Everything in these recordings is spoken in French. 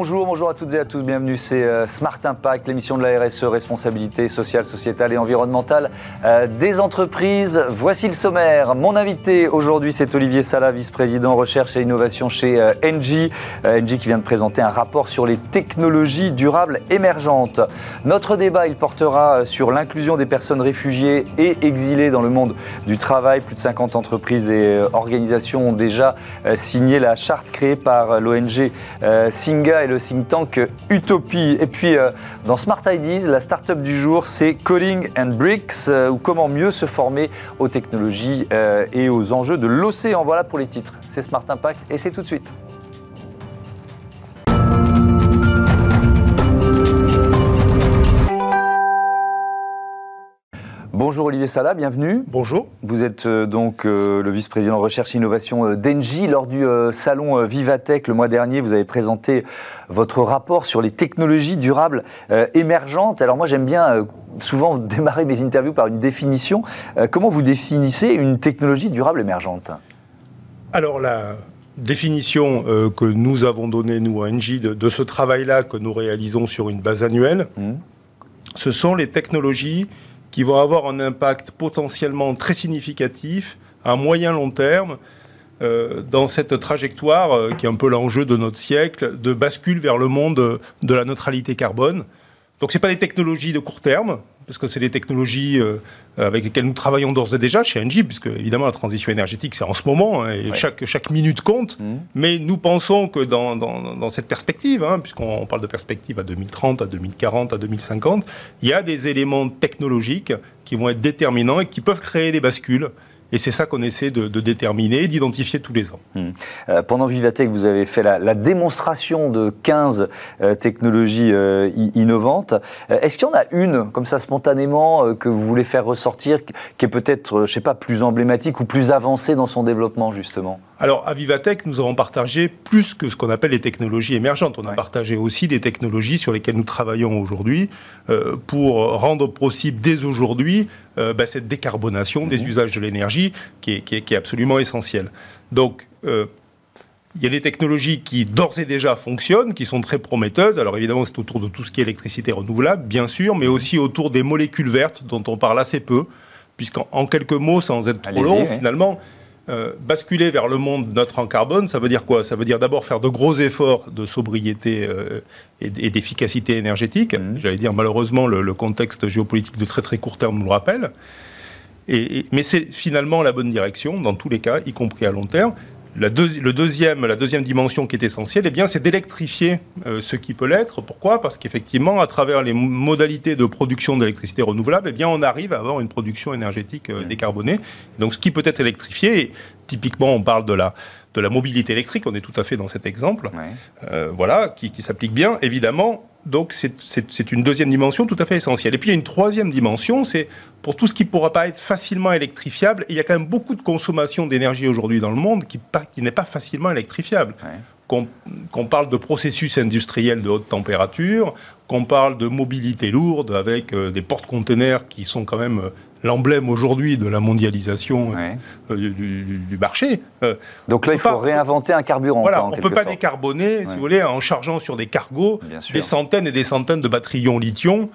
Bonjour, bonjour à toutes et à tous, bienvenue, c'est euh, Smart Impact, l'émission de la RSE, responsabilité sociale, sociétale et environnementale euh, des entreprises. Voici le sommaire. Mon invité aujourd'hui, c'est Olivier Sala, vice-président recherche et innovation chez euh, Engie. Engie qui vient de présenter un rapport sur les technologies durables émergentes. Notre débat, il portera sur l'inclusion des personnes réfugiées et exilées dans le monde du travail. Plus de 50 entreprises et organisations ont déjà signé la charte créée par l'ONG Singa le think tank Utopie. Et puis, euh, dans Smart Ideas, la start-up du jour, c'est Coding and Bricks, euh, ou comment mieux se former aux technologies euh, et aux enjeux de l'océan. Voilà pour les titres. C'est Smart Impact et c'est tout de suite. Bonjour Olivier Sala, bienvenue. Bonjour. Vous êtes euh, donc euh, le vice-président recherche et innovation euh, d'Engie. Lors du salon Vivatech le mois dernier, vous avez présenté votre rapport sur les technologies durables émergentes. Alors moi j'aime bien souvent démarrer mes interviews par une définition. comment vous définissez une technologie durable émergente? Alors la définition que nous avons donnée, nous, à Engie, de, ce travail-là que nous réalisons sur une base annuelle, mmh. ce sont les technologies qui vont avoir un impact potentiellement très significatif à moyen long terme euh, dans cette trajectoire euh, qui est un peu l'enjeu de notre siècle de bascule vers le monde de la neutralité carbone. Donc ce pas des technologies de court terme, parce que c'est des technologies euh, avec lesquelles nous travaillons d'ores et déjà chez Engie, puisque évidemment la transition énergétique c'est en ce moment, hein, et chaque, chaque minute compte, mmh. mais nous pensons que dans, dans, cette perspective, hein, puisqu'on parle de perspective à 2030, à 2040, à 2050, il y a des éléments technologiques qui vont être déterminants et qui peuvent créer des bascules et c'est ça qu'on essaie de, déterminer, d'identifier tous les ans. Hmm. Euh, pendant Vivatech, vous avez fait la, démonstration de 15 euh, technologies euh, innovantes. Est-ce qu'il y en a une, comme ça spontanément, que vous voulez faire ressortir, qui est peut-être, je sais pas, plus emblématique ou plus avancée dans son développement, justement? Alors, à Vivatech, nous avons partagé plus que ce qu'on appelle les technologies émergentes. On a partagé aussi des technologies sur lesquelles nous travaillons aujourd'hui pour rendre possible dès aujourd'hui euh, bah, cette décarbonation des mhm. usages de l'énergie qui est, absolument essentielle. Donc, euh, il y a des technologies qui d'ores et déjà fonctionnent, qui sont très prometteuses. Alors évidemment, c'est autour de tout ce qui est électricité renouvelable, bien sûr, mais aussi autour des molécules vertes dont on parle assez peu, puisqu'en quelques mots, sans être trop long, finalement, euh, basculer vers le monde neutre en carbone, ça veut dire quoi? Ça veut dire d'abord faire de gros efforts de sobriété euh, et, d'efficacité énergétique. Mmh. J'allais dire, malheureusement, le, contexte géopolitique de très très court terme nous le rappelle. mais c'est finalement la bonne direction, dans tous les cas, y compris à long terme. La, le deuxième, la deuxième dimension qui est essentielle, eh bien, c'est d'électrifier euh, ce qui peut l'être. Pourquoi? Parce qu'effectivement, à travers les modalités de production d'électricité renouvelable, eh bien, on arrive à avoir une production énergétique euh, mmh. décarbonée. Donc, ce qui peut être électrifié, typiquement, on parle de la, de la mobilité électrique, on est tout à fait dans cet exemple, euh, voilà, qui, qui s'applique bien. Évidemment, donc c'est une deuxième dimension tout à fait essentielle. Et puis il y a une troisième dimension, c'est pour tout ce qui ne pourra pas être facilement électrifiable, il y a quand même beaucoup de consommation d'énergie aujourd'hui dans le monde qui, qui n'est pas facilement électrifiable. Qu'on parle de processus industriels de haute température, qu'on parle de mobilité lourde avec euh, des porte-conteneurs qui sont quand même euh, l'emblème aujourd'hui de la mondialisation euh, du, marché. Euh, Donc là, il faut réinventer un carburant. Voilà, on ne peut pas décarboner, si vous voulez, en chargeant sur des cargos des centaines et des centaines de batteries lithium.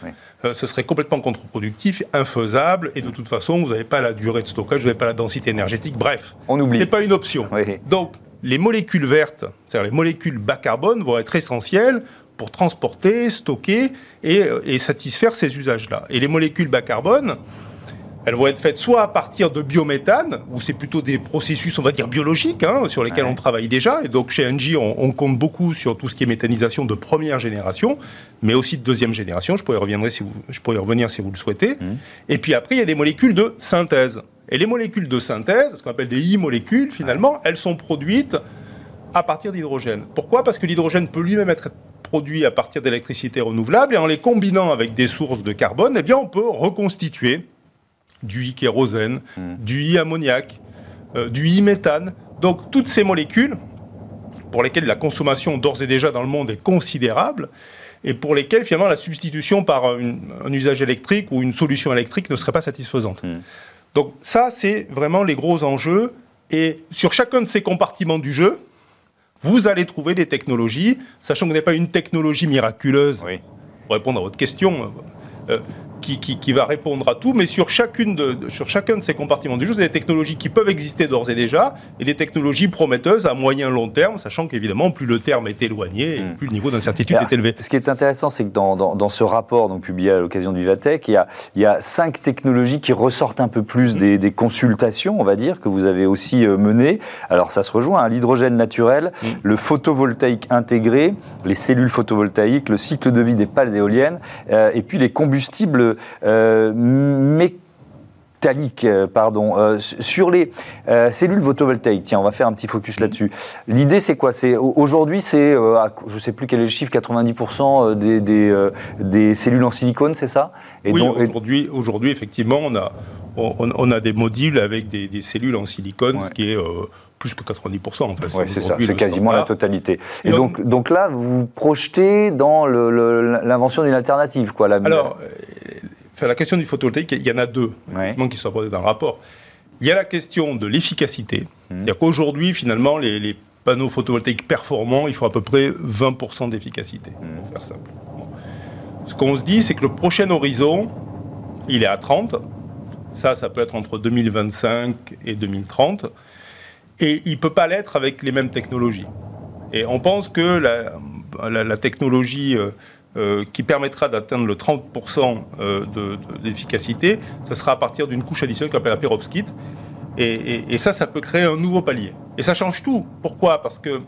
Euh, ce serait complètement contre-productif, infaisable, et de toute façon, vous n'avez pas la durée de stockage, vous n'avez pas la densité énergétique. Bref, on oublie. C'est pas une option. Donc, les molécules vertes, c'est-à-dire les molécules bas carbone, vont être essentielles pour transporter, stocker et, et satisfaire ces usages-là. Et les molécules bas carbone, elles vont être faites soit à partir de biométhane, où c'est plutôt des processus, on va dire, biologiques, hein, sur lesquels on travaille déjà. Et donc chez Engie, on, compte beaucoup sur tout ce qui est méthanisation de première génération, mais aussi de deuxième génération. Je pourrais, revenir si vous, je pourrais revenir si vous le souhaitez. Mmh. Et puis après, il y a des molécules de synthèse. Et les molécules de synthèse, ce qu'on appelle des I-molécules, finalement, elles sont produites à partir d'hydrogène. Pourquoi? Parce que l'hydrogène peut lui-même être produit à partir d'électricité renouvelable et en les combinant avec des sources de carbone, eh bien, on peut reconstituer du i-kérosène, hmm. du i-ammoniac, euh, du i-méthane. Donc toutes ces molécules pour lesquelles la consommation d'ores et déjà dans le monde est considérable et pour lesquelles finalement la substitution par un usage électrique ou une solution électrique ne serait pas satisfaisante. Hmm. Donc ça, c'est vraiment les gros enjeux. Et sur chacun de ces compartiments du jeu, vous allez trouver des technologies, sachant que n'est pas une technologie miraculeuse. Pour répondre à votre question, euh, qui, va répondre à tout, mais sur, chacune de, sur chacun de ces compartiments du jeu, a des technologies qui peuvent exister d'ores et déjà, et des technologies prometteuses à moyen long terme, sachant qu'évidemment, plus le terme est éloigné, hmm. plus le niveau d'incertitude est élevé. Ce qui est intéressant, c'est que dans, dans, ce rapport donc, publié à l'occasion du Vivatech, il y, a, il y a cinq technologies qui ressortent un peu plus des, des consultations, on va dire, que vous avez aussi euh, menées. Alors ça se rejoint, hein, l'hydrogène naturel, hmm. le photovoltaïque intégré, les cellules photovoltaïques, le cycle de vie des pales éoliennes, euh, et puis les combustibles euh, métallique, euh, pardon, euh, sur les cellules photovoltaïques. Tiens, on va faire un petit focus là-dessus. L'idée, c'est quoi? C'est aujourd'hui, c'est, je ne sais plus quel est le chiffre, 90% des, des, cellules en silicone, c'est ça? Et Oui, aujourd'hui, aujourd'hui, effectivement, on a, on, a des modules avec des, cellules en silicone, ce qui est plus que 90% en fait. c'est ça, c'est quasiment la totalité. Et, donc, donc là, vous vous projetez dans l'invention d'une alternative, quoi. La... Alors, la question du photovoltaïque, il y en a deux qui sont abordés dans le rapport. Il y a la question de l'efficacité. Mmh. C'est-à-dire qu'aujourd'hui, finalement, les, panneaux photovoltaïques performants, il faut à peu près 20% d'efficacité, mmh. pour faire simple. Ce qu'on se dit, c'est que le prochain horizon, il est à 30. Ça, ça peut être entre 2025 et 2030. Et il ne peut pas l'être avec les mêmes technologies. Et on pense que la, technologie euh, euh, qui permettra d'atteindre le 30% euh, d'efficacité, ça sera à partir d'une couche additionnelle qu'on appelle la perovskite. Et, ça, ça peut créer un nouveau palier. Et ça change tout. Pourquoi? Parce que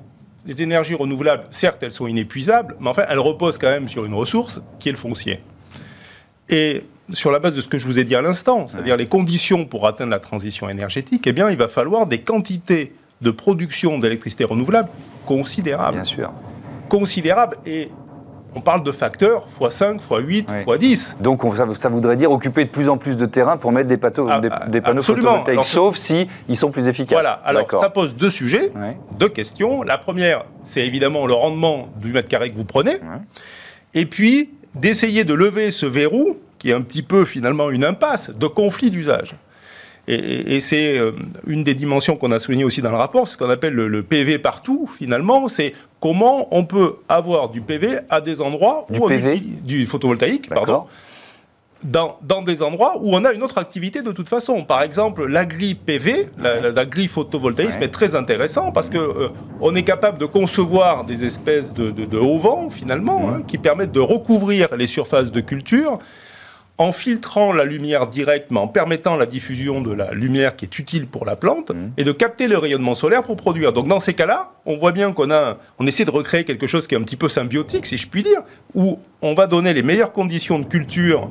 les énergies renouvelables, certes, elles sont inépuisables, mais enfin, elles reposent quand même sur une ressource qui est le foncier. Et sur la base de ce que je vous ai dit à l'instant, c'est-à-dire les conditions pour atteindre la transition énergétique, eh bien, il va falloir des quantités de production d'électricité renouvelable considérables. Bien sûr. Considérables. Et on parle de facteurs x5, x8, x10. Donc ça, voudrait dire occuper de plus en plus de terrain pour mettre des, ah, des, panneaux photovoltaïques, sauf si ils sont plus efficaces. Voilà, alors ça pose deux sujets, deux questions. La première, c'est évidemment le rendement du mètre carré que vous prenez. Et puis, d'essayer de lever ce verrou, qui est un petit peu finalement une impasse, de conflit d'usage. Et, c'est euh, une des dimensions qu'on a soulignées aussi dans le rapport, ce qu'on appelle le, PV partout, finalement, c'est comment on peut avoir du PV à des endroits du où PV. on du photovoltaïque, pardon, dans, dans, des endroits où on a une autre activité de toute façon. Par exemple, l'agri-PV, l'agri-photovoltaïsme est très intéressant parce que euh, on est capable de concevoir des espèces de, de, haut vent, finalement, hein, qui permettent de recouvrir les surfaces de culture en filtrant la lumière directe, mais en permettant la diffusion de la lumière qui est utile pour la plante, mmh. et de capter le rayonnement solaire pour produire. Donc dans ces cas-là, on voit bien qu'on a, on essaie de recréer quelque chose qui est un petit peu symbiotique, si je puis dire, où on va donner les meilleures conditions de culture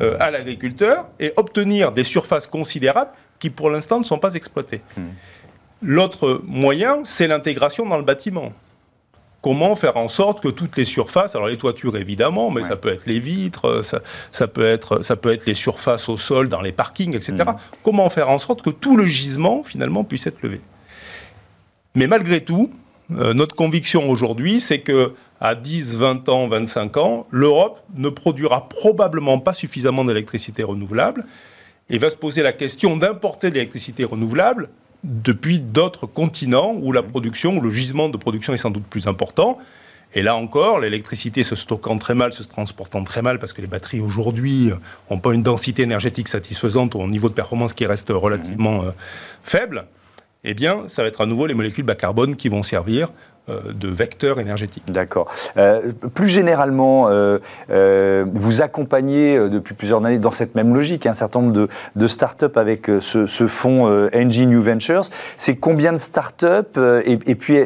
euh, à l'agriculteur et obtenir des surfaces considérables qui pour l'instant ne sont pas exploitées. Mmh. L'autre moyen, c'est l'intégration dans le bâtiment comment faire en sorte que toutes les surfaces, alors les toitures évidemment, mais ça peut être les vitres, ça, peut être, ça peut être les surfaces au sol, dans les parkings, etc. Mm. Comment faire en sorte que tout le gisement, finalement, puisse être levé? Mais malgré tout, euh, notre conviction aujourd'hui, c'est que à 10, 20 ans, 25 ans, l'Europe ne produira probablement pas suffisamment d'électricité renouvelable et va se poser la question d'importer de l'électricité renouvelable depuis d'autres continents où la production, où le gisement de production est sans doute plus important. Et là encore, l'électricité se stockant très mal, se transportant très mal, parce que les batteries aujourd'hui n'ont pas une densité énergétique satisfaisante au niveau de performance qui reste relativement euh, faible, eh bien, ça va être à nouveau les molécules bas carbone qui vont servir euh, de vecteurs énergétiques. D'accord. Euh, plus généralement, euh, vous accompagnez depuis plusieurs années dans cette même logique un certain nombre de, de start-up avec ce, fonds NG New Ventures. C'est combien de start-up et, et, puis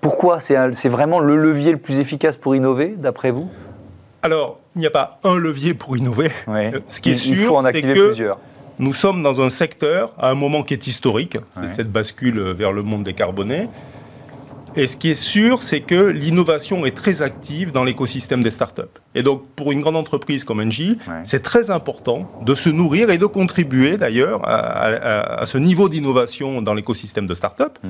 pourquoi c'est vraiment le levier le plus efficace pour innover, d'après vous? Alors, il n'y a pas un levier pour innover. Ce qui est sûr, il en activer plusieurs. Nous sommes dans un secteur à un moment qui est historique, c'est cette bascule vers le monde décarboné. Et ce qui est sûr, c'est que l'innovation est très active dans l'écosystème des startups. Et donc, pour une grande entreprise comme Engie, c'est très important de se nourrir et de contribuer d'ailleurs à, ce niveau d'innovation dans l'écosystème de startups. Mmh.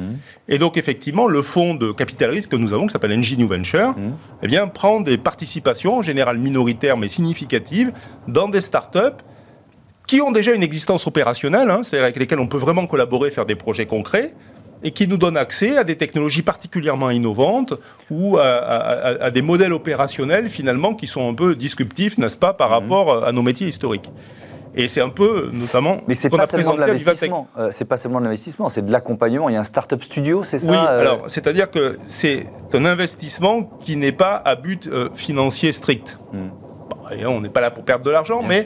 Et donc, effectivement, le fonds de capital risque que nous avons, qui s'appelle Engie New Venture, mmh. eh bien, prend des participations, en général minoritaires mais significatives, dans des startups qui ont déjà une existence opérationnelle, hein, c'est-à-dire avec lesquelles on peut vraiment collaborer, faire des projets concrets, et qui nous donne accès à des technologies particulièrement innovantes ou à, des modèles opérationnels finalement qui sont un peu disruptifs, n'est-ce pas, par mhm. rapport à nos métiers historiques. Et c'est un peu, notamment, mais c'est pas, seulement de l'investissement. Euh, c'est pas seulement de l'investissement, c'est de l'accompagnement. Il y a un start-up studio, c'est ça Oui, euh alors c'est-à-dire que c'est un investissement qui n'est pas à but euh, financier strict. Hmm. et on n'est pas là pour perdre de l'argent, mais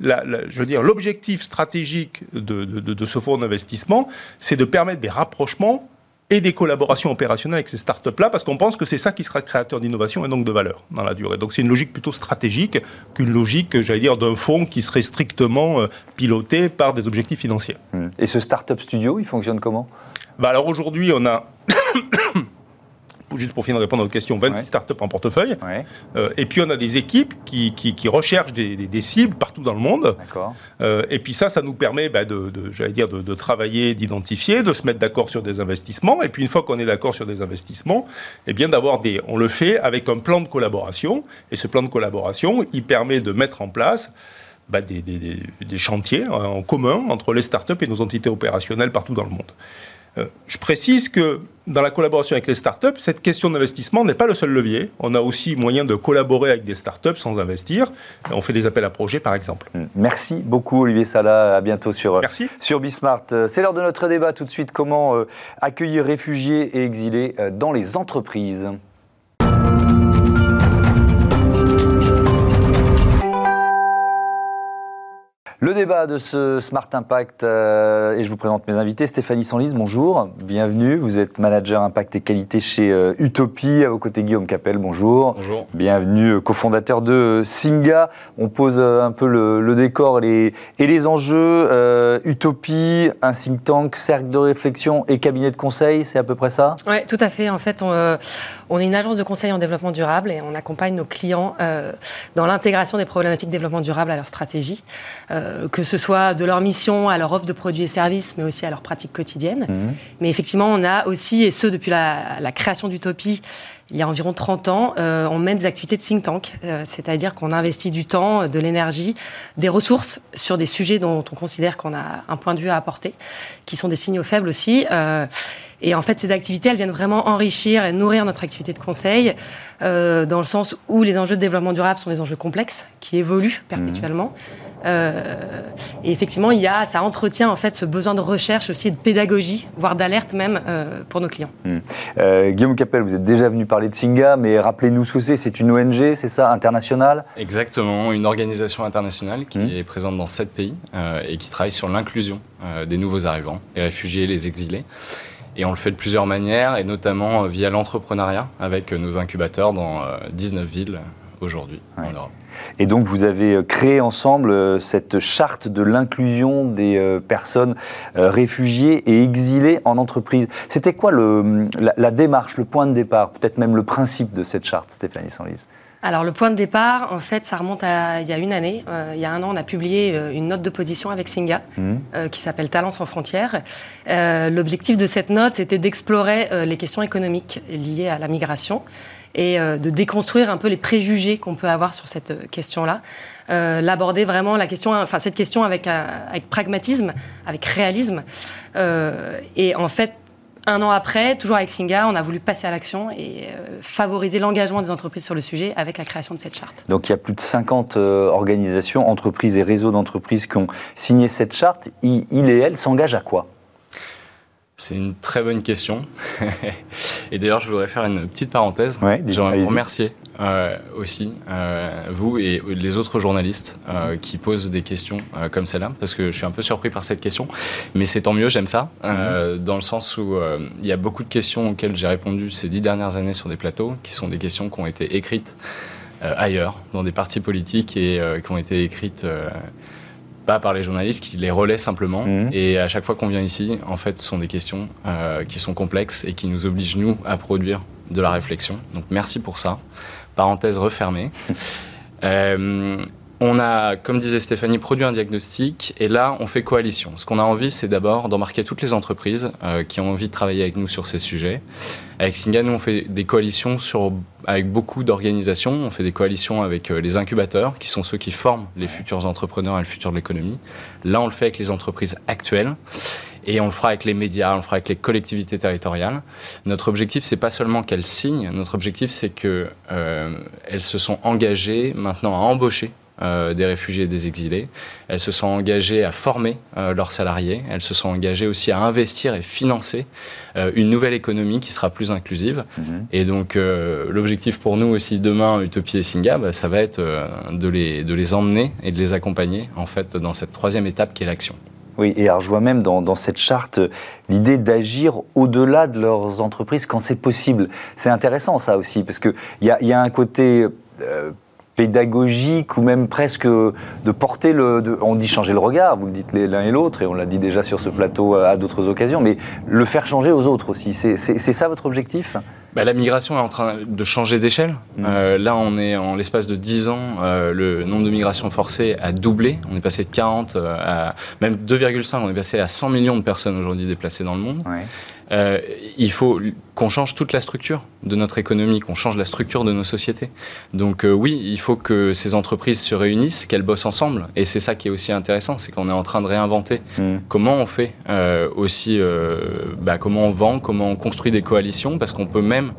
je veux dire, l'objectif stratégique de, de ce fonds d'investissement, c'est de permettre des rapprochements et des collaborations opérationnelles avec ces startups-là, parce qu'on pense que c'est ça qui sera créateur d'innovation et donc de valeur dans la durée. Donc c'est une logique plutôt stratégique qu'une logique, j'allais dire, d'un fonds qui serait strictement euh, piloté par des objectifs financiers. Et ce startup studio, il fonctionne comment? Bah Alors aujourd'hui, on a juste pour finir de répondre à votre question, 26 startups en portefeuille. Euh, et puis on a des équipes qui, qui, recherchent des, des, cibles partout dans le monde. Euh, et puis ça, ça nous permet bah, de, j'allais dire, de, travailler, d'identifier, de se mettre d'accord sur des investissements. Et puis une fois qu'on est d'accord sur des investissements, eh bien d'avoir des, on le fait avec un plan de collaboration. Et ce plan de collaboration, il permet de mettre en place bah, des, des, des, chantiers en commun entre les startups et nos entités opérationnelles partout dans le monde. Euh, je précise que dans la collaboration avec les startups, cette question d'investissement n'est pas le seul levier. On a aussi moyen de collaborer avec des startups sans investir. On fait des appels à projets, par exemple. Mm. Merci beaucoup, Olivier Salah. À bientôt sur, Merci. sur Bismart. Euh, c'est l'heure de notre débat. Tout de suite, comment euh, accueillir réfugiés et exilés dans les entreprises? Le débat de ce Smart Impact, euh, et je vous présente mes invités. Stéphanie Sanlise, bonjour, bienvenue. Vous êtes manager impact et qualité chez euh, Utopie. À vos côtés, Guillaume Capel, bonjour. Bonjour. Bienvenue, euh, cofondateur de Singa. On pose un peu le, décor et les, enjeux. Utopie, un think tank, cercle de réflexion et cabinet de conseil, c'est à peu près ça? Oui, tout à fait. En fait, on, on, est une agence de conseil en développement durable et on accompagne nos clients dans l'intégration des problématiques de développement durable à leur stratégie. Euh, que ce soit de leur mission à leur offre de produits et services, mais aussi à leur pratique quotidienne. Mhm. Mais effectivement, on a aussi, et ce depuis la, la création d'Utopie, il y a environ 30 ans, euh, on mène des activités de think tank, euh, c'est-à-dire qu'on investit du temps, de l'énergie, des ressources sur des sujets dont on considère qu'on a un point de vue à apporter, qui sont des signaux faibles aussi. Euh, et en fait, ces activités, elles viennent vraiment enrichir et nourrir notre activité de conseil, dans le sens où les enjeux de développement durable sont des enjeux complexes, qui évoluent perpétuellement. et effectivement, il y a, ça entretient en fait ce besoin de recherche aussi, de pédagogie, voire d'alerte même pour nos clients. Mmh. Guillaume Capel, vous êtes déjà venu parler de Singa, mais rappelez-nous ce que c'est. C'est une ONG, c'est ça, internationale Exactement, une organisation internationale qui mmh. est présente dans sept pays euh, et qui travaille sur l'inclusion euh, des nouveaux arrivants, les réfugiés, les exilés. Et on le fait de plusieurs manières, et notamment euh, via l'entrepreneuriat, avec nos incubateurs dans 19 villes aujourd'hui en Europe. Et donc vous avez euh, créé ensemble euh, cette charte de l'inclusion des euh, personnes réfugiées et exilées en entreprise. C'était quoi le, la, démarche, le point de départ, peut-être même le principe de cette charte, Stéphanie Sanlise alors le point de départ, en fait, ça remonte à il y a une année. il y a un an, on a publié une note de position avec Singa mmh. qui s'appelle Talents sans frontières. L'objectif de cette note, c'était d'explorer les questions économiques liées à la migration et euh, de déconstruire un peu les préjugés qu'on peut avoir sur cette euh, question-là. Euh, l'aborder vraiment la question, enfin cette question avec, pragmatisme, avec réalisme. et en fait, un an après, toujours avec Singa, on a voulu passer à l'action et favoriser l'engagement des entreprises sur le sujet avec la création de cette charte. Donc il y a plus de 50 organisations, entreprises et réseaux d'entreprises qui ont signé cette charte. Il et elle s'engagent à quoi? C'est une très bonne question. et d'ailleurs, je voudrais faire une petite parenthèse. Ouais, J'aimerais vous remercier euh, aussi, euh, vous et les autres journalistes euh, qui posent des questions comme celle-là, parce que je suis un peu surpris par cette question. Mais c'est tant mieux, j'aime ça, mhm. dans le sens où il y a beaucoup de questions auxquelles j'ai répondu ces dix dernières années sur des plateaux, qui sont des questions qui ont été écrites ailleurs, dans des partis politiques, et qui ont été écrites pas par les journalistes qui les relaient simplement. Mhm. Et à chaque fois qu'on vient ici, en fait, ce sont des questions euh, qui sont complexes et qui nous obligent, nous, à produire de la réflexion. Donc merci pour ça. Parenthèse refermée. euh, on a, comme disait Stéphanie, produit un diagnostic et là, on fait coalition. Ce qu'on a envie, c'est d'abord d'embarquer toutes les entreprises euh, qui ont envie de travailler avec nous sur ces sujets. Avec Singa, nous, on fait des coalitions sur, avec beaucoup d'organisations. On fait des coalitions avec euh, les incubateurs, qui sont ceux qui forment les futurs entrepreneurs et le futur de l'économie. Là, on le fait avec les entreprises actuelles. Et on le fera avec les médias, on le fera avec les collectivités territoriales. Notre objectif, c'est pas seulement qu'elles signent. Notre objectif, c'est que elles se sont engagées maintenant à embaucher euh, des réfugiés et des exilés. Elles se sont engagées à former euh, leurs salariés. Elles se sont engagées aussi à investir et financer euh, une nouvelle économie qui sera plus inclusive. Mhm. Et donc, l'objectif pour nous aussi demain, Utopie et Singa, bah, ça va être de, les, de les emmener et de les accompagner en fait dans cette troisième étape qui est l'action. Oui, et alors je vois même dans, cette charte l'idée d'agir au-delà de leurs entreprises quand c'est possible. C'est intéressant ça aussi, parce qu'il y a, y a un côté pédagogique ou même presque de porter le. on dit changer le regard, vous le dites l'un et l'autre, et on l'a dit déjà sur ce plateau à d'autres occasions, mais le faire changer aux autres aussi. C'est ça votre objectif? Bah, la migration est en train de changer d'échelle. Mmh. Euh, là, on est en l'espace de 10 ans, euh, le nombre de migrations forcées a doublé. On est passé de 40 euh, à même 2,5. On est passé à 100 millions de personnes aujourd'hui déplacées dans le monde. Euh, il faut qu'on change toute la structure de notre économie, qu'on change la structure de nos sociétés. Donc euh, oui, il faut que ces entreprises se réunissent, qu'elles bossent ensemble. Et c'est ça qui est aussi intéressant, c'est qu'on est en train de réinventer mm. comment on fait euh, aussi, bah, comment on vend, comment on construit des coalitions, parce qu'on peut même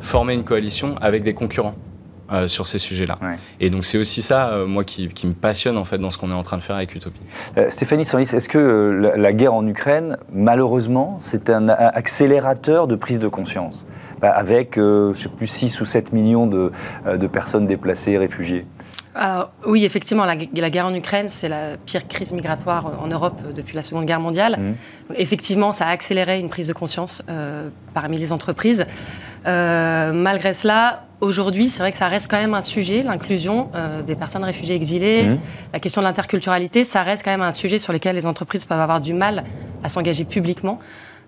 former une coalition avec des concurrents. Euh, sur ces sujets-là. Et donc c'est aussi ça, euh, moi, qui, me passionne en fait dans ce qu'on est en train de faire avec Utopie. Euh, Stéphanie Sanlis, est-ce que la, guerre en Ukraine, malheureusement, c'est un, accélérateur de prise de conscience? Bah, avec, je ne sais plus, 6 ou 7 millions de, de personnes déplacées, réfugiées alors, oui, effectivement, la, guerre en Ukraine, c'est la pire crise migratoire en Europe depuis la Seconde Guerre mondiale. Mmh. Effectivement, ça a accéléré une prise de conscience parmi les entreprises. malgré cela, Aujourd'hui, c'est vrai que ça reste quand même un sujet, l'inclusion euh, des personnes réfugiées exilées, mmh. la question de l'interculturalité, ça reste quand même un sujet sur lequel les entreprises peuvent avoir du mal à s'engager publiquement.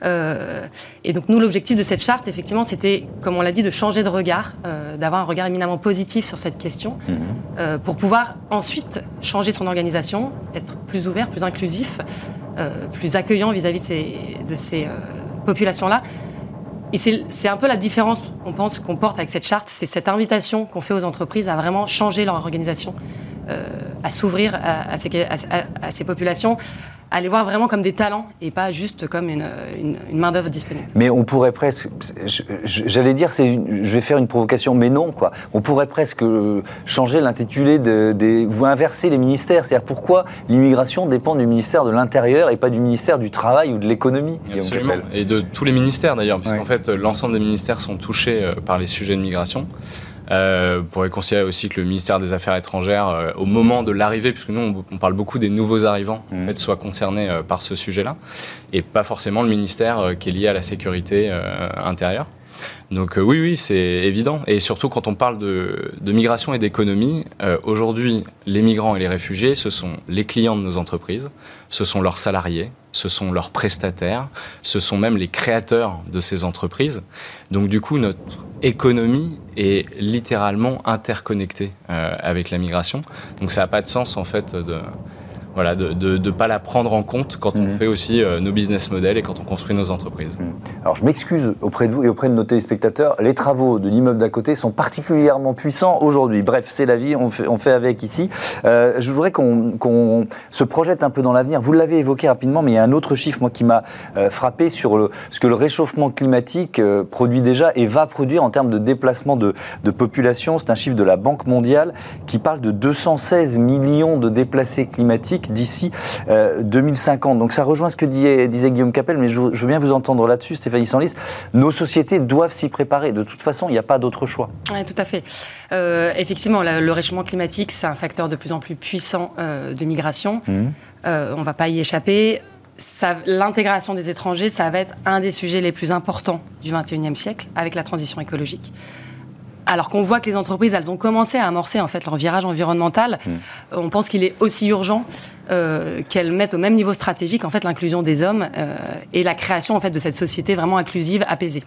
Euh, et donc nous, l'objectif de cette charte, effectivement, c'était, comme on l'a dit, de changer de regard, euh, d'avoir un regard éminemment positif sur cette question, mmh. pour pouvoir ensuite changer son organisation, être plus ouvert, plus inclusif, plus accueillant vis-à-vis -vis de ces populations-là. Et c'est un peu la différence, on pense, qu'on porte avec cette charte, c'est cette invitation qu'on fait aux entreprises à vraiment changer leur organisation, euh, à s'ouvrir à, à, ces populations, à les voir vraiment comme des talents et pas juste comme une, main-d'œuvre disponible. Mais on pourrait presque, j'allais dire, je vais faire une provocation, mais non, quoi. On pourrait presque euh, changer l'intitulé des. Vous inverser les ministères. C'est-à-dire pourquoi l'immigration dépend du ministère de l'Intérieur et pas du ministère du Travail ou de l'économie Absolument. Et de tous les ministères d'ailleurs, puisqu'en fait, l'ensemble des ministères sont touchés euh, par les sujets de migration. Euh, pour considérer aussi que le ministère des Affaires étrangères, euh, au moment de l'arrivée, puisque nous on, parle beaucoup des nouveaux arrivants, en mmh. fait, soit concerné euh, par ce sujet-là, et pas forcément le ministère qui est lié à la sécurité intérieure. Donc oui, oui, c'est évident. Et surtout quand on parle de, de migration et d'économie, aujourd'hui, les migrants et les réfugiés, ce sont les clients de nos entreprises, ce sont leurs salariés, ce sont leurs prestataires, ce sont même les créateurs de ces entreprises. Donc du coup, notre économie est littéralement interconnectée euh, avec la migration. Donc ça n'a pas de sens en fait de voilà, de ne pas la prendre en compte quand on mhm. fait aussi euh, nos business models et quand on construit nos entreprises. Mhm. Alors je m'excuse auprès de vous et auprès de nos téléspectateurs, les travaux de l'immeuble d'à côté sont particulièrement puissants aujourd'hui. Bref, c'est la vie, on fait, on fait avec ici. Euh, je voudrais qu'on se projette un peu dans l'avenir. Vous l'avez évoqué rapidement, mais il y a un autre chiffre moi, qui m'a euh, frappé sur le, ce que le réchauffement climatique produit déjà et va produire en termes de déplacement de, de population. C'est un chiffre de la Banque mondiale qui parle de 216 millions de déplacés climatiques d'ici 2050. Euh, Donc ça rejoint ce que disait, Guillaume Capel, mais je, veux bien vous entendre là-dessus, Stéphanie Sanlis. Nos sociétés doivent s'y préparer. De toute façon, il n'y a pas d'autre choix. Oui, tout à fait. Euh, effectivement, le, réchauffement climatique, c'est un facteur de plus en plus puissant euh, de migration. Mmh. on ne va pas y échapper. L'intégration des étrangers, ça va être un des sujets les plus importants du 21e siècle avec la transition écologique alors qu'on voit que les entreprises, elles ont commencé à amorcer en fait leur virage environnemental, mmh. on pense qu'il est aussi urgent euh, qu'elles mettent au même niveau stratégique en fait l'inclusion des hommes euh, et la création en fait de cette société vraiment inclusive, apaisée.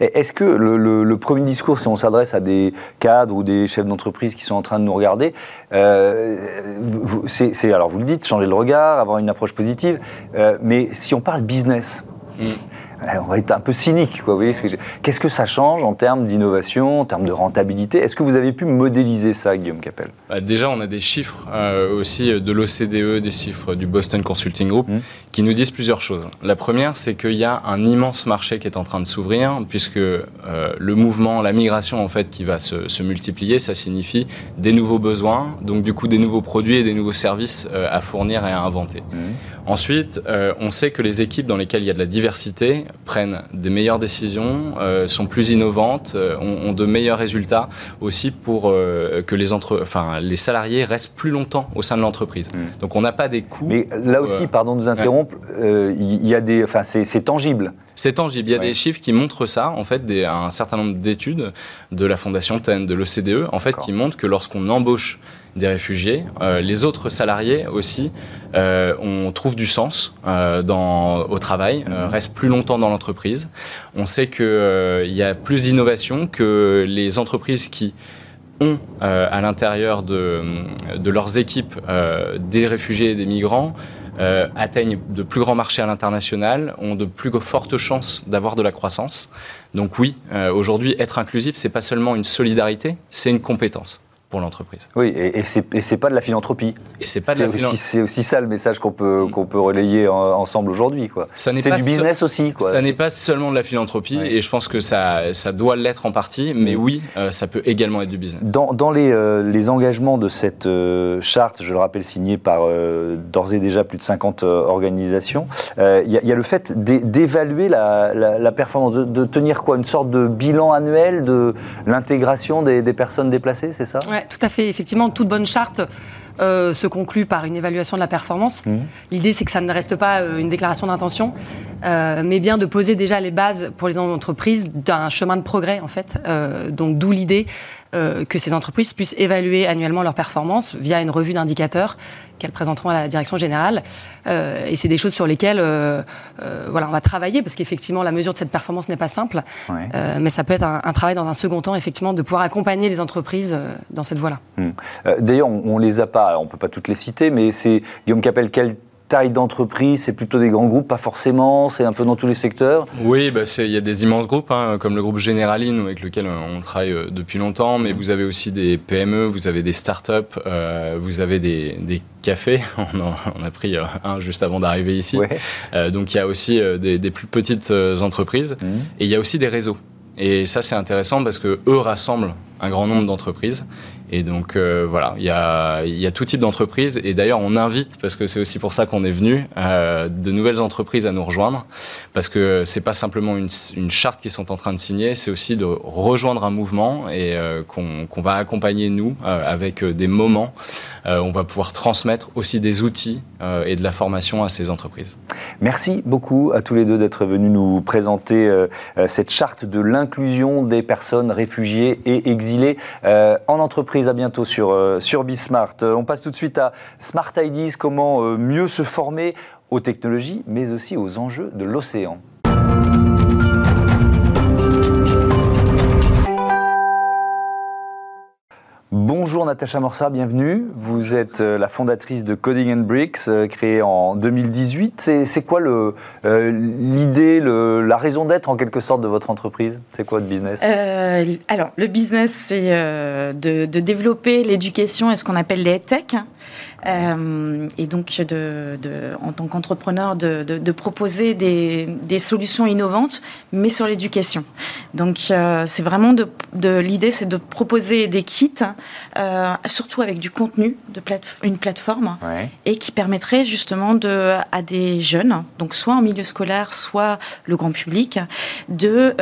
Est-ce que le, premier discours, si on s'adresse à des cadres ou des chefs d'entreprise qui sont en train de nous regarder, euh, c'est alors vous le dites, changer le regard, avoir une approche positive, mais si on parle business, mmh. On va être un peu cynique. Quoi, vous voyez Qu'est-ce que ça change en termes d'innovation, en termes de rentabilité? Est-ce que vous avez pu modéliser ça, Guillaume Capel? Bah, Déjà, on a des chiffres aussi de l'OCDE, des chiffres du Boston Consulting Group, mmh. qui nous disent plusieurs choses. La première, c'est qu'il y a un immense marché qui est en train de s'ouvrir, puisque le mouvement, la migration en fait, qui va se, multiplier, ça signifie des nouveaux besoins, donc du coup des nouveaux produits et des nouveaux services à fournir et à inventer. Mmh. Ensuite, euh, on sait que les équipes dans lesquelles il y a de la diversité prennent des meilleures décisions, euh, sont plus innovantes, euh, ont, de meilleurs résultats aussi pour que les, entre... enfin, les salariés restent plus longtemps au sein de l'entreprise. Mmh. Donc on n'a pas des coûts. Mais là aussi, pardon de nous interrompre, il y a des, enfin, c'est tangible. C'est tangible. Il y a des chiffres qui montrent ça. En fait, des, un certain nombre d'études de la Fondation TEN, de l'OCDE, en fait, qui montrent que lorsqu'on embauche des réfugiés, euh, les autres salariés aussi, euh, on trouve du sens euh, dans, au travail, restent plus longtemps dans l'entreprise. On sait qu'il y a plus d'innovation que les entreprises qui ont à l'intérieur de, de, leurs équipes des réfugiés et des migrants atteignent de plus grands marchés à l'international, ont de plus fortes chances d'avoir de la croissance. Donc oui, aujourd'hui, être inclusif, c'est pas seulement une solidarité, c'est une compétence pour l'entreprise. Oui, et, et c'est pas de la philanthropie. Et c'est pas de la philanthropie. C'est aussi ça le message qu'on peut, mm. qu'on peut relayer ensemble aujourd'hui. C'est du business aussi. Quoi. Ça n'est pas seulement de la philanthropie, et je pense que ça, ça doit l'être en partie, mais mm. oui, euh, ça peut également être du business. Dans, dans les, euh, les, engagements de cette euh, charte, je le rappelle, signée par d'ores et déjà plus de 50 organisations, il y, y, a le fait d'évaluer la, la, performance, de, tenir quoi? Une sorte de bilan annuel de l'intégration des, des, personnes déplacées, c'est ça? Tout à fait. Effectivement, toute bonne charte euh, se conclut par une évaluation de la performance. Mmh. L'idée, c'est que ça ne reste pas euh, une déclaration d'intention, euh, mais bien de poser déjà les bases pour les entreprises d'un chemin de progrès, en fait. donc, d'où l'idée que ces entreprises puissent évaluer annuellement leur performance via une revue d'indicateurs qu'elles présenteront à la direction générale. et c'est des choses sur lesquelles voilà, on va travailler, parce qu'effectivement, la mesure de cette performance n'est pas simple, mais ça peut être un, travail dans un second temps, effectivement, de pouvoir accompagner les entreprises dans cette voie-là. Mmh. D'ailleurs, on ne les a pas on ne peut pas toutes les citer, mais c'est Guillaume Capel, quelle taille d'entreprise C'est plutôt des grands groupes, pas forcément C'est un peu dans tous les secteurs Oui, bah il y a des immenses groupes, hein, comme le groupe Generaline, avec lequel on travaille euh, depuis longtemps, mais vous avez aussi des PME, vous avez des startups, euh, vous avez des, cafés. On, a pris euh, un juste avant d'arriver ici. donc il y a aussi des, plus petites entreprises, mmh. et il y a aussi des réseaux. Et ça, c'est intéressant parce que eux rassemblent un grand nombre d'entreprises et donc euh, voilà, il y a, tout type d'entreprises. Et d'ailleurs, on invite, parce que c'est aussi pour ça qu'on est venu, euh, de nouvelles entreprises à nous rejoindre. Parce que c'est pas simplement une, charte qu'ils sont en train de signer, c'est aussi de rejoindre un mouvement et euh, qu'on va accompagner nous avec des moments. On va pouvoir transmettre aussi des outils et de la formation à ces entreprises. Merci beaucoup à tous les deux d'être venus nous présenter cette charte de l'inclusion des personnes réfugiées et exilées en entreprise à bientôt sur, euh, sur Bismart. Euh, on passe tout de suite à Smart Ideas, comment euh, mieux se former aux technologies, mais aussi aux enjeux de l'océan. Bonjour Natacha Morsa, bienvenue. Vous êtes euh, la fondatrice de Coding and Bricks, euh, créée en 2018. C'est quoi euh, l'idée, la raison d'être en quelque sorte de votre entreprise? C'est quoi le business? Alors, le business, c'est de, développer l'éducation et ce qu'on appelle les tech. Euh, et donc, de, en tant qu'entrepreneur, de, proposer des, solutions innovantes, mais sur l'éducation. Donc, euh, c'est vraiment de, l'idée, c'est de proposer des kits, euh, surtout avec du contenu, de une plateforme, et qui permettrait justement de, à des jeunes, donc soit en milieu scolaire, soit le grand public, de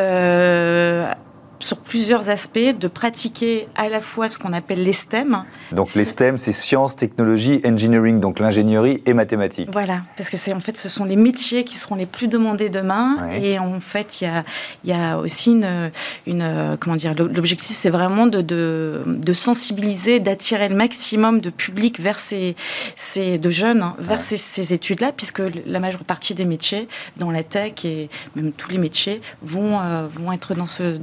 plusieurs aspects, de pratiquer à la fois ce qu'on appelle les STEM. Donc les STEM, c'est sciences, technologie, engineering, donc l'ingénierie et mathématiques. Voilà, parce que c'est en fait ce sont les métiers qui seront les plus demandés demain. Et en fait, il y a, y a aussi une, une comment dire, l'objectif, c'est vraiment de, de, de sensibiliser, d'attirer le maximum de public vers ces, ces de jeunes hein, vers ces, ces études-là, puisque la majeure partie des métiers dans la tech et même tous les métiers vont, euh, vont être dans ce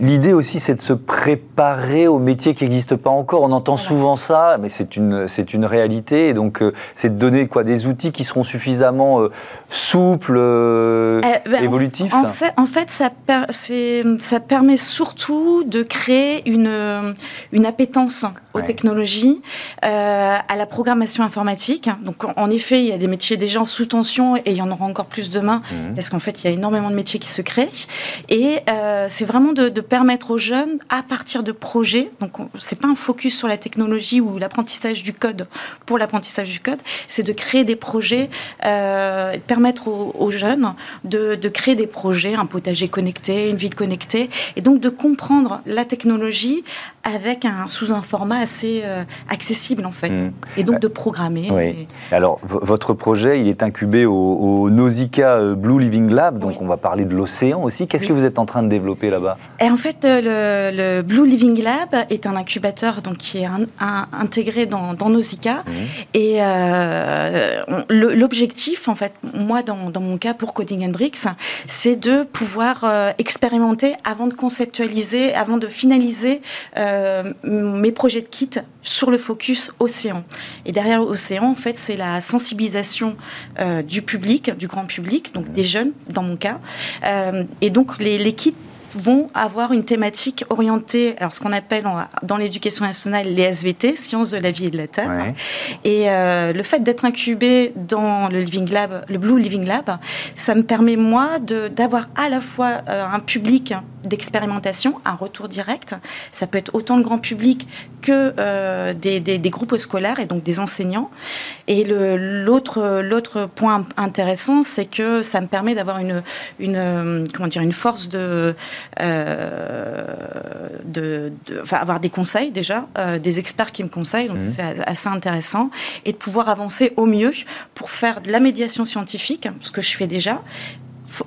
l'idée aussi, c'est de se préparer aux métiers qui n'existent pas encore. On entend souvent ça, mais c'est une, c'est une réalité. Et donc, euh, c'est de donner quoi, des outils qui seront suffisamment euh, souples, euh, ben, évolutifs. En, en, fait, ça, ça permet surtout de créer une, une appétence aux technologies, à la programmation informatique. Donc, en effet, il y a des métiers déjà en sous tension et il y en aura encore plus demain, mmh. parce qu'en fait, il y a énormément de métiers qui se créent. Et c'est vraiment de, permettre aux jeunes, à partir de projets, donc c'est pas un focus sur la technologie ou l'apprentissage du code pour l'apprentissage du code, c'est de créer des projets, euh, permettre aux, jeunes de, créer des projets, un potager connecté, une ville connectée, et donc de comprendre la technologie avec un sous un format assez euh, accessible en fait, mmh. et donc de programmer. Oui. Alors votre projet, il est incubé au, Nausicaa euh, Blue Living Lab, donc on va parler de l'océan aussi. Qu'est-ce que vous êtes en train de développer là-bas? Et en fait, euh, le, Blue Living Lab est un incubateur donc qui est intégré dans, dans Nausicaa, mmh. et l'objectif en fait, moi dans, dans, mon cas pour Coding and Bricks, c'est de pouvoir expérimenter avant de conceptualiser, avant de finaliser. Euh, mes projets de sur le focus océan. Et derrière l'océan, en fait, c'est la sensibilisation euh, du public, du grand public, donc des jeunes dans mon cas. Euh, et donc les kits vont avoir une thématique orientée, alors ce qu'on appelle dans l'éducation nationale les SVT, sciences de la vie et de la terre. Et euh, le fait d'être incubé dans le Living Lab, le Blue Living Lab, ça me permet moi d'avoir à la fois euh, un public d'expérimentation, un retour direct. Ça peut être autant le grand public que euh, des, des, groupes scolaires et donc des enseignants. Et l'autre point intéressant, c'est que ça me permet d'avoir une, une, comment dire, une force de euh, de, avoir des conseils déjà, euh, des experts qui me conseillent, donc mmh. c'est assez intéressant, et de pouvoir avancer au mieux pour faire de la médiation scientifique, ce que je fais déjà,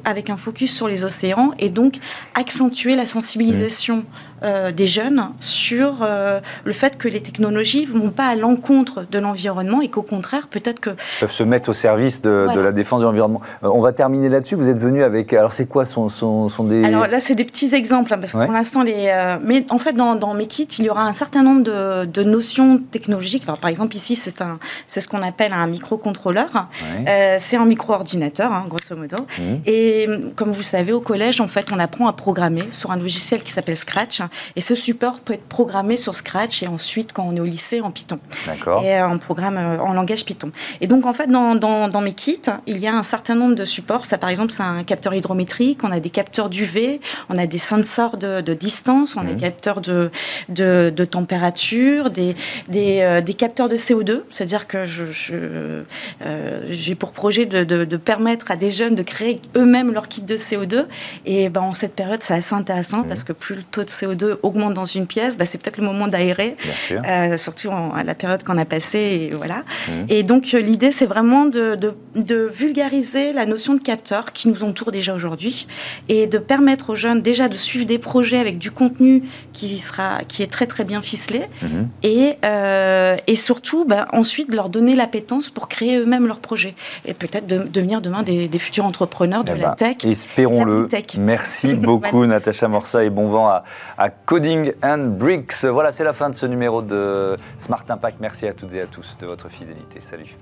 avec un focus sur les océans et donc accentuer la sensibilisation mmh. Euh, des jeunes sur euh, le fait que les technologies ne vont pas à l'encontre de l'environnement et qu'au contraire, peut-être que... peuvent se mettre au service de, la défense de l'environnement. Euh, on va terminer là-dessus. Vous êtes venu avec... Alors c'est quoi sont, sont, des... Alors là, c'est des petits exemples, hein, parce que pour l'instant, les... mais en fait, dans, mes kits, il y aura un certain nombre de, notions technologiques. Alors par exemple, ici, c'est un, ce qu'on appelle un microcontrôleur. c'est un micro-ordinateur, hein, grosso modo. Mmh. Et comme vous le savez, au collège, en fait, on apprend à programmer sur un logiciel qui s'appelle Scratch. Et ce support peut être programmé sur Scratch et ensuite, quand on est au lycée, en Python. D'accord. Et en programme euh, en langage Python. Et donc, en fait, dans, dans, mes kits, il y a un certain nombre de supports. Ça, par exemple, c'est un capteur hydrométrique, on a des capteurs d'UV, on a des sensors de, de distance, on a des mmh. capteurs de, de, de température, des, des, euh, des, capteurs de CO2. C'est-à-dire que je, euh, j'ai pour projet de, de permettre à des jeunes de créer eux même leur kit de CO2. Et ben, en cette période, c'est assez intéressant parce que plus le taux de CO2 augmente dans une pièce, ben, c'est peut-être le moment d'aérer, euh, surtout à la période qu'on a passée. Et, voilà. et donc, euh, l'idée, c'est vraiment de, de, vulgariser la notion de capteur qui nous entoure déjà aujourd'hui et de permettre aux jeunes déjà de suivre des projets avec du contenu qui, sera, qui est très très bien ficelé mhm. et, euh, et surtout ben, ensuite de leur donner l'appétence pour créer eux-mêmes leurs projets et peut-être de, devenir demain des, des futurs entrepreneurs de la tech. Espérons-le. Merci beaucoup, Natacha Morsa, et bon vent à, à, Coding and Bricks. Voilà, c'est la fin de ce numéro de Smart Impact. Merci à toutes et à tous de votre fidélité. Salut.